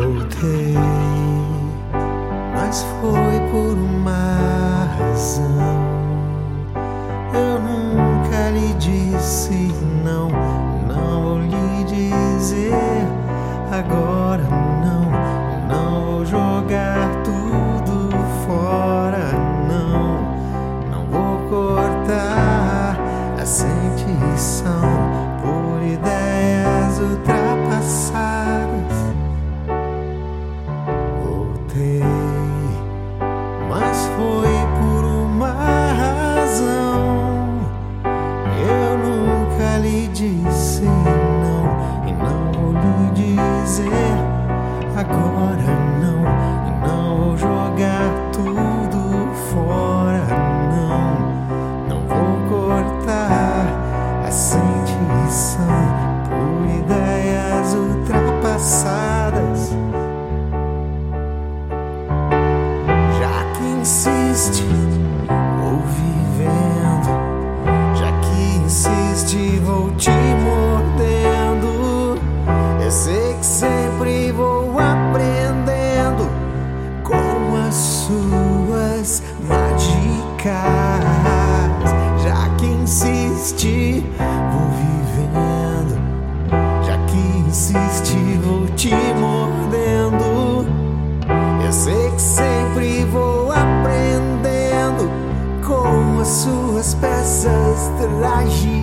Voltei, mas foi por uma razão. Eu nunca lhe disse não, não vou lhe dizer agora foi insiste vou vivendo já que insiste, vou te mordendo. Eu sei que sempre vou aprendendo com as suas mágicas. Já que insiste, vou vivendo. Já que insiste, vou te mordendo. Eu sei que sempre suas peças trágicas.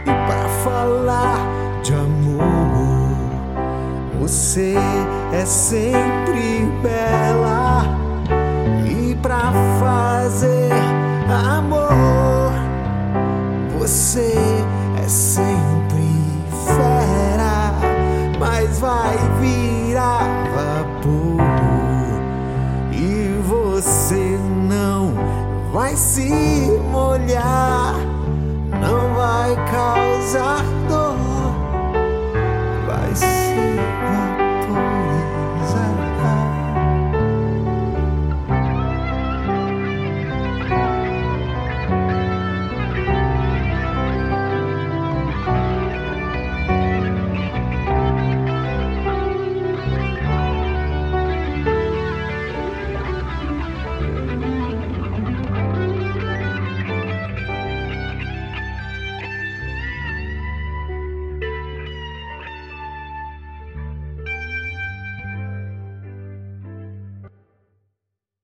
E para falar de amor, você é sempre bela. E para fazer amor, você vai se molhar.